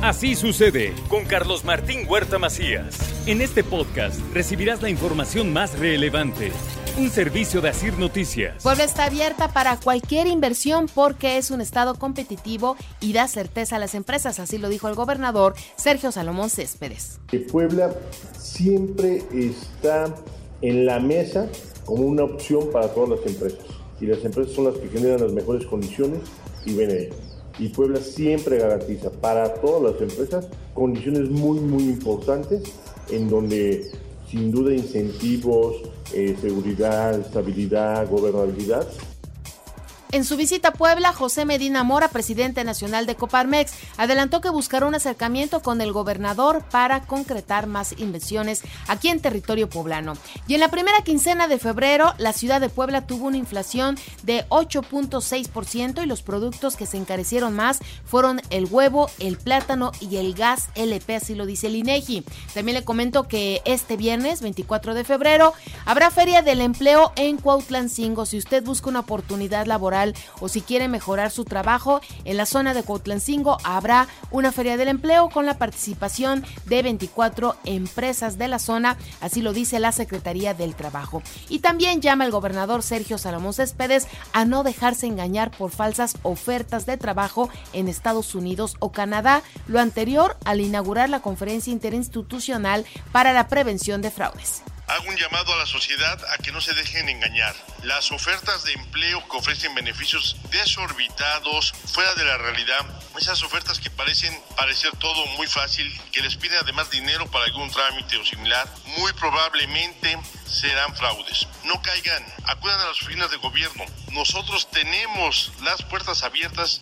Así sucede con Carlos Martín Huerta Macías. En este podcast recibirás la información más relevante. Un servicio de Asir Noticias. Puebla está abierta para cualquier inversión porque es un estado competitivo y da certeza a las empresas, así lo dijo el gobernador Sergio Salomón Céspedes. Puebla siempre está en la mesa como una opción para todas las empresas y las empresas son las que generan las mejores condiciones y ven y Puebla siempre garantiza para todas las empresas condiciones muy, muy importantes en donde sin duda incentivos, eh, seguridad, estabilidad, gobernabilidad en su visita a Puebla, José Medina Mora, presidente nacional de Coparmex, adelantó que buscará un acercamiento con el gobernador para concretar más inversiones aquí en territorio poblano. Y en la primera quincena de febrero, la ciudad de Puebla tuvo una inflación de 8.6% y los productos que se encarecieron más fueron el huevo, el plátano y el gas LP, así lo dice el INEGI. También le comento que este viernes, 24 de febrero, habrá Feria del Empleo en Cuautlancingo. Si usted busca una oportunidad laboral, o si quiere mejorar su trabajo, en la zona de Cuautlancingo habrá una feria del empleo con la participación de 24 empresas de la zona, así lo dice la Secretaría del Trabajo. Y también llama el gobernador Sergio Salomón Céspedes a no dejarse engañar por falsas ofertas de trabajo en Estados Unidos o Canadá, lo anterior al inaugurar la conferencia interinstitucional para la prevención de fraudes. Hago un llamado a la sociedad a que no se dejen engañar. Las ofertas de empleo que ofrecen beneficios desorbitados, fuera de la realidad, esas ofertas que parecen parecer todo muy fácil, que les piden además dinero para algún trámite o similar, muy probablemente serán fraudes. No caigan, acudan a las oficinas de gobierno. Nosotros tenemos las puertas abiertas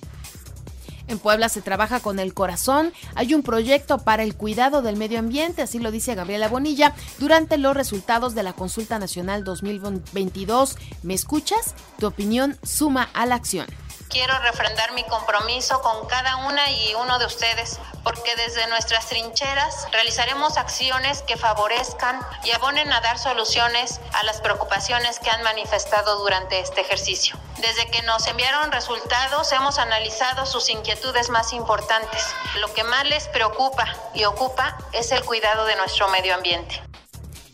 en Puebla se trabaja con el corazón. Hay un proyecto para el cuidado del medio ambiente, así lo dice Gabriela Bonilla, durante los resultados de la Consulta Nacional 2022. ¿Me escuchas? Tu opinión suma a la acción. Quiero refrendar mi compromiso con cada una y uno de ustedes, porque desde nuestras trincheras realizaremos acciones que favorezcan y abonen a dar soluciones a las preocupaciones que han manifestado durante este ejercicio. Desde que nos enviaron resultados, hemos analizado sus inquietudes más importantes. Lo que más les preocupa y ocupa es el cuidado de nuestro medio ambiente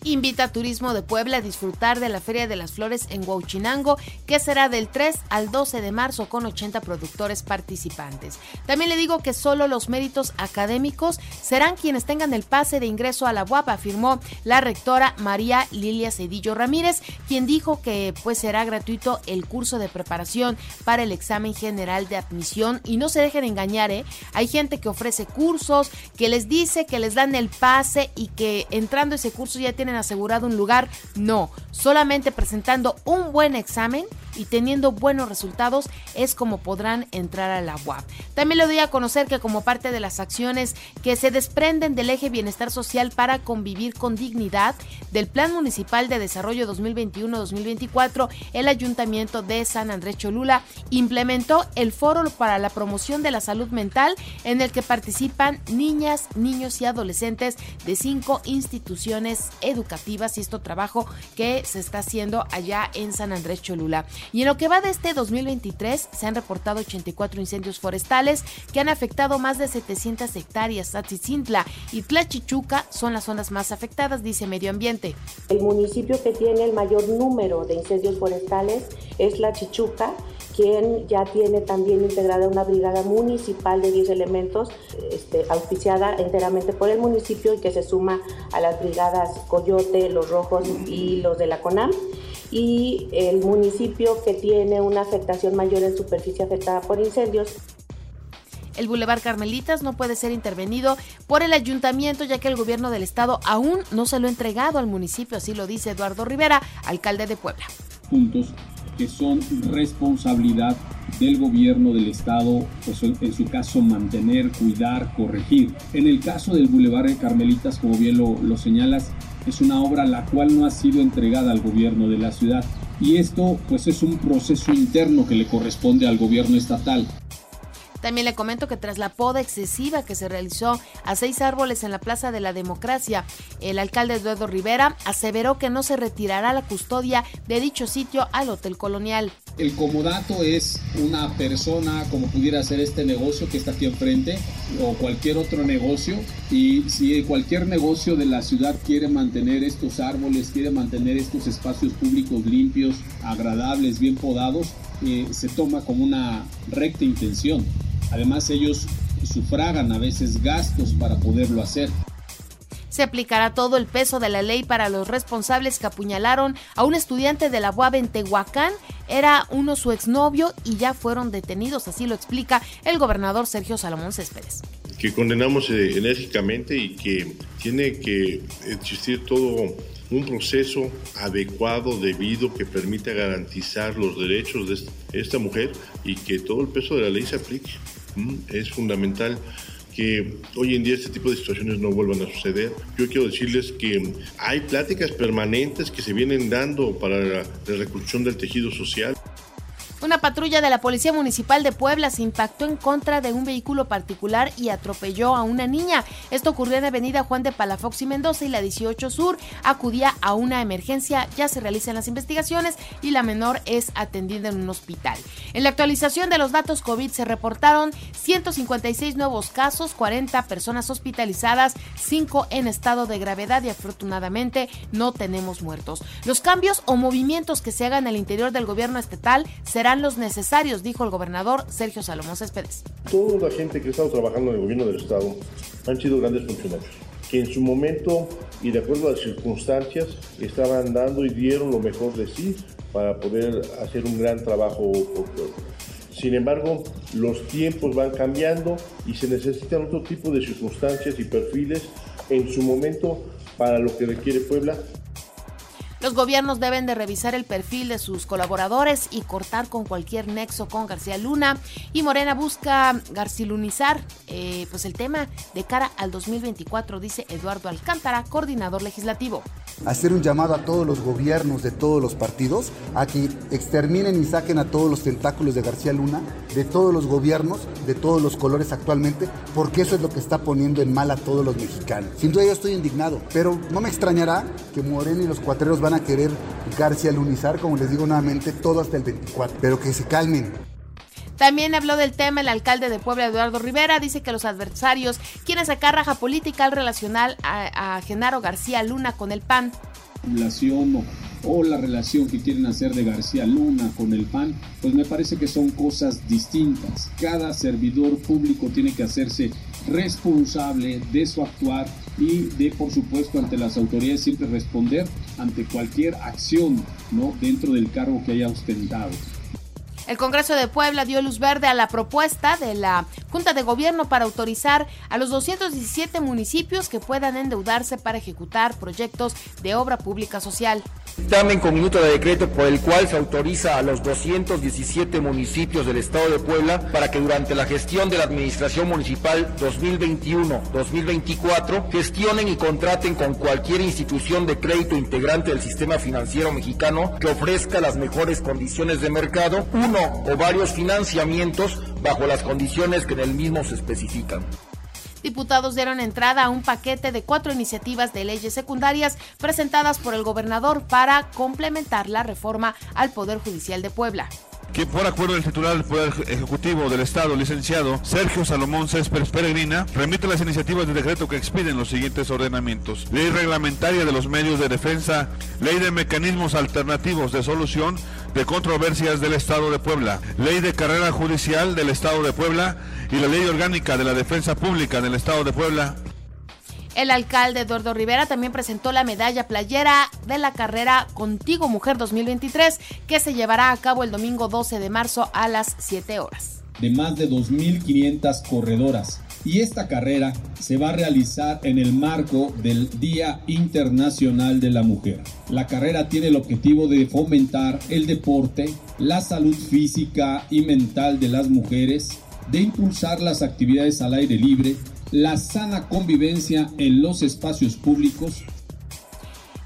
invita a Turismo de Puebla a disfrutar de la Feria de las Flores en Huauchinango, que será del 3 al 12 de marzo con 80 productores participantes. También le digo que solo los méritos académicos serán quienes tengan el pase de ingreso a la UAP, afirmó la rectora María Lilia Cedillo Ramírez, quien dijo que pues será gratuito el curso de preparación para el examen general de admisión y no se dejen engañar, ¿eh? hay gente que ofrece cursos, que les dice que les dan el pase y que entrando ese curso ya tienen asegurado un lugar. No, solamente presentando un buen examen y teniendo buenos resultados es como podrán entrar a la UAP. También le doy a conocer que como parte de las acciones que se desprenden del eje bienestar social para convivir con dignidad del Plan Municipal de Desarrollo 2021-2024, el Ayuntamiento de San Andrés Cholula implementó el Foro para la Promoción de la Salud Mental en el que participan niñas, niños y adolescentes de cinco instituciones educativas y esto trabajo que se está haciendo allá en San Andrés Cholula. Y en lo que va de este 2023 se han reportado 84 incendios forestales que han afectado más de 700 hectáreas. Atzicintla y Tlachichuca son las zonas más afectadas, dice Medio Ambiente. El municipio que tiene el mayor número de incendios forestales es La Chichuca, quien ya tiene también integrada una brigada municipal de 10 elementos, este, auspiciada enteramente por el municipio y que se suma a las brigadas Coyote, Los Rojos y los de la CONAM y el municipio que tiene una afectación mayor en superficie afectada por incendios. El Boulevard Carmelitas no puede ser intervenido por el ayuntamiento ya que el gobierno del estado aún no se lo ha entregado al municipio, así lo dice Eduardo Rivera, alcalde de Puebla. Puntos que son responsabilidad del gobierno del estado, pues en su caso mantener, cuidar, corregir. En el caso del Boulevard Carmelitas, como bien lo, lo señalas, es una obra la cual no ha sido entregada al gobierno de la ciudad y esto pues es un proceso interno que le corresponde al gobierno estatal. También le comento que tras la poda excesiva que se realizó a seis árboles en la Plaza de la Democracia, el alcalde Eduardo Rivera aseveró que no se retirará la custodia de dicho sitio al Hotel Colonial. El comodato es una persona como pudiera ser este negocio que está aquí enfrente o cualquier otro negocio y si cualquier negocio de la ciudad quiere mantener estos árboles, quiere mantener estos espacios públicos limpios, agradables, bien podados, eh, se toma como una recta intención. Además ellos sufragan a veces gastos para poderlo hacer. Se aplicará todo el peso de la ley para los responsables que apuñalaron a un estudiante de la UAB en Tehuacán. Era uno su exnovio y ya fueron detenidos, así lo explica el gobernador Sergio Salomón Céspedes. Que condenamos eh, enérgicamente y que tiene que existir todo un proceso adecuado, debido, que permita garantizar los derechos de esta mujer y que todo el peso de la ley se aplique. Mm, es fundamental que hoy en día este tipo de situaciones no vuelvan a suceder. Yo quiero decirles que hay pláticas permanentes que se vienen dando para la, reconstrucción del tejido social. Una patrulla de la Policía Municipal de Puebla se impactó en contra de un vehículo particular y atropelló a una niña. Esto ocurrió en Avenida Juan de Palafox y Mendoza y la 18 Sur acudía a una emergencia. Ya se realizan las investigaciones y la menor es atendida en un hospital. En la actualización de los datos COVID se reportaron 156 nuevos casos, 40 personas hospitalizadas, 5 en estado de gravedad y afortunadamente no tenemos muertos. Los cambios o movimientos que se hagan al interior del gobierno estatal serán los necesarios, dijo el gobernador Sergio Salomón Céspedes. Toda la gente que ha estado trabajando en el gobierno del Estado han sido grandes funcionarios, que en su momento y de acuerdo a las circunstancias estaban dando y dieron lo mejor de sí para poder hacer un gran trabajo Sin embargo, los tiempos van cambiando y se necesitan otro tipo de circunstancias y perfiles en su momento para lo que requiere Puebla los gobiernos deben de revisar el perfil de sus colaboradores y cortar con cualquier nexo con García Luna. Y Morena busca garcilunizar eh, pues el tema de cara al 2024, dice Eduardo Alcántara, coordinador legislativo. Hacer un llamado a todos los gobiernos de todos los partidos a que exterminen y saquen a todos los tentáculos de García Luna, de todos los gobiernos, de todos los colores actualmente, porque eso es lo que está poniendo en mal a todos los mexicanos. Sin duda yo estoy indignado, pero no me extrañará que Morena y los cuatreros van a querer García Lunizar, como les digo nuevamente, todo hasta el 24. Pero que se calmen. También habló del tema el alcalde de Puebla, Eduardo Rivera. Dice que los adversarios quieren sacar raja política al relacional a, Genaro García Luna con el PAN. Relación o, la relación que quieren hacer de García Luna con el PAN, pues me parece que son cosas distintas. Cada servidor público tiene que hacerse responsable de su actuar y de, por supuesto, ante las autoridades siempre responder ante cualquier acción ¿no? dentro del cargo que haya ostentado. El Congreso de Puebla dio luz verde a la propuesta de la Junta de Gobierno para autorizar a los 217 municipios que puedan endeudarse para ejecutar proyectos de obra pública social. Dictamen con minuto de decreto por el cual se autoriza a los 217 municipios del Estado de Puebla para que durante la gestión de la Administración Municipal 2021-2024 gestionen y contraten con cualquier institución de crédito integrante del sistema financiero mexicano que ofrezca las mejores condiciones de mercado, uno o varios financiamientos bajo las condiciones que en el mismo se especifican diputados dieron entrada a un paquete de cuatro iniciativas de leyes secundarias presentadas por el gobernador para complementar la reforma al Poder Judicial de Puebla que por acuerdo del titular del Poder Ejecutivo del Estado, licenciado Sergio Salomón Céspedes Peregrina, remite las iniciativas de decreto que expiden los siguientes ordenamientos. Ley reglamentaria de los medios de defensa, ley de mecanismos alternativos de solución de controversias del Estado de Puebla, ley de carrera judicial del Estado de Puebla y la ley orgánica de la defensa pública del Estado de Puebla el alcalde Eduardo Rivera también presentó la medalla playera de la carrera Contigo Mujer 2023 que se llevará a cabo el domingo 12 de marzo a las 7 horas. De más de 2.500 corredoras. Y esta carrera se va a realizar en el marco del Día Internacional de la Mujer. La carrera tiene el objetivo de fomentar el deporte, la salud física y mental de las mujeres, de impulsar las actividades al aire libre, la sana convivencia en los espacios públicos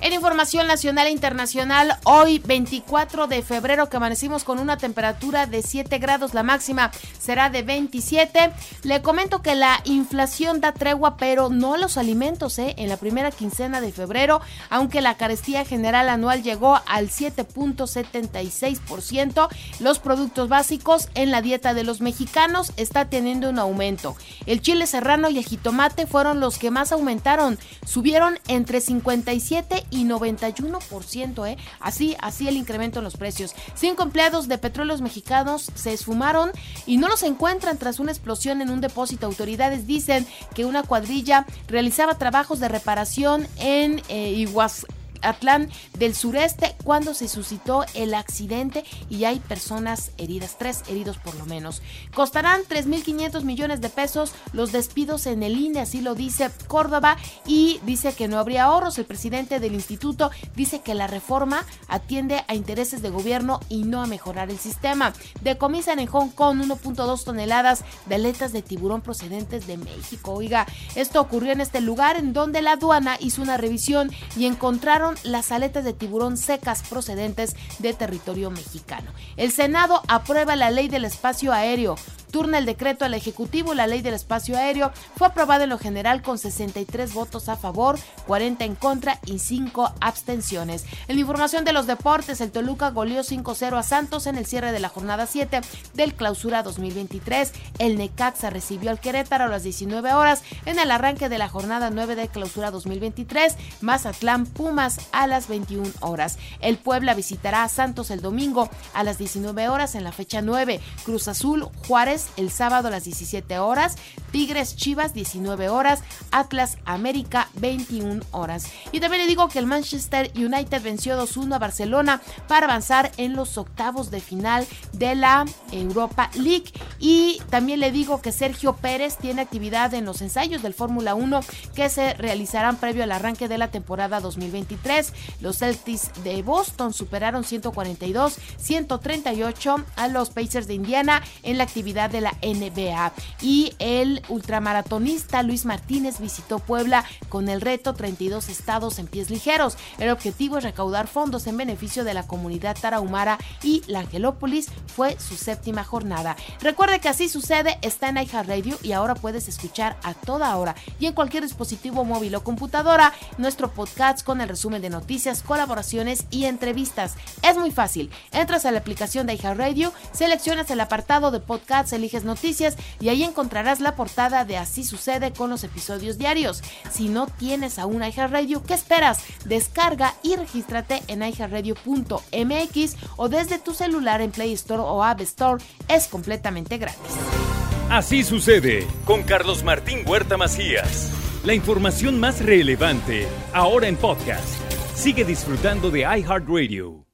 En información nacional e internacional, hoy 24 de febrero que amanecimos con una temperatura de 7 grados, la máxima será de 27. Le comento que la inflación da tregua, pero no los alimentos, ¿eh? En la primera quincena de febrero, aunque la carestía general anual llegó al 7.76%, los productos básicos en la dieta de los mexicanos está teniendo un aumento. El chile serrano y el jitomate fueron los que más aumentaron, subieron entre 57 y 91%, ¿eh? Así, así el incremento en los precios. Cinco empleados de petróleos mexicanos se esfumaron y no los encuentran tras una explosión en un depósito. Autoridades dicen que una cuadrilla realizaba trabajos de reparación en eh, Iguaz Atlán del sureste cuando se suscitó el accidente y hay personas heridas, tres heridos por lo menos. Costarán 3.500 millones de pesos los despidos en el INE, así lo dice Córdoba y dice que no habría ahorros. El presidente del instituto dice que la reforma atiende a intereses de gobierno y no a mejorar el sistema. Decomisan en Hong Kong 1.2 toneladas de aletas de tiburón procedentes de México. Oiga, esto ocurrió en este lugar en donde la aduana hizo una revisión y encontraron las aletas de tiburón secas procedentes de territorio mexicano. El Senado aprueba la ley del espacio aéreo turna el decreto al Ejecutivo. La ley del espacio aéreo fue aprobada en lo general con 63 votos a favor, 40 en contra y 5 abstenciones. En información de los deportes, el Toluca goleó 5-0 a Santos en el cierre de la jornada 7 del Clausura 2023. El Necaxa recibió al Querétaro a las 19 horas en el arranque de la jornada 9 de Clausura 2023. Mazatlán Pumas a las 21 horas. El Puebla visitará a Santos el domingo a las 19 horas en la fecha 9. Cruz Azul Juárez el sábado a las 17 horas, Tigres Chivas 19 horas, Atlas América 21 horas. Y también le digo que el Manchester United venció 2-1 a Barcelona para avanzar en los octavos de final de la Europa League. Y también le digo que Sergio Pérez tiene actividad en los ensayos del Fórmula 1 que se realizarán previo al arranque de la temporada 2023. Los Celtics de Boston superaron 142-138 a los Pacers de Indiana en la actividad de la NBA. Y el ultramaratonista Luis Martínez visitó Puebla con el reto 32 estados en pies ligeros. El objetivo es recaudar fondos en beneficio de la comunidad tarahumara y la Angelópolis fue su séptima jornada. Recuerde que así sucede, está en Radio y ahora puedes escuchar a toda hora y en cualquier dispositivo móvil o computadora nuestro podcast con el resumen de noticias, colaboraciones y entrevistas. Es muy fácil. Entras a la aplicación de Radio, seleccionas el apartado de podcasts eliges noticias y ahí encontrarás la de Así sucede con los episodios diarios. Si no tienes aún iHeartRadio, ¿qué esperas? Descarga y regístrate en iHeartRadio.mx o desde tu celular en Play Store o App Store. Es completamente gratis. Así sucede con Carlos Martín Huerta Macías. La información más relevante ahora en podcast. Sigue disfrutando de iHeartRadio.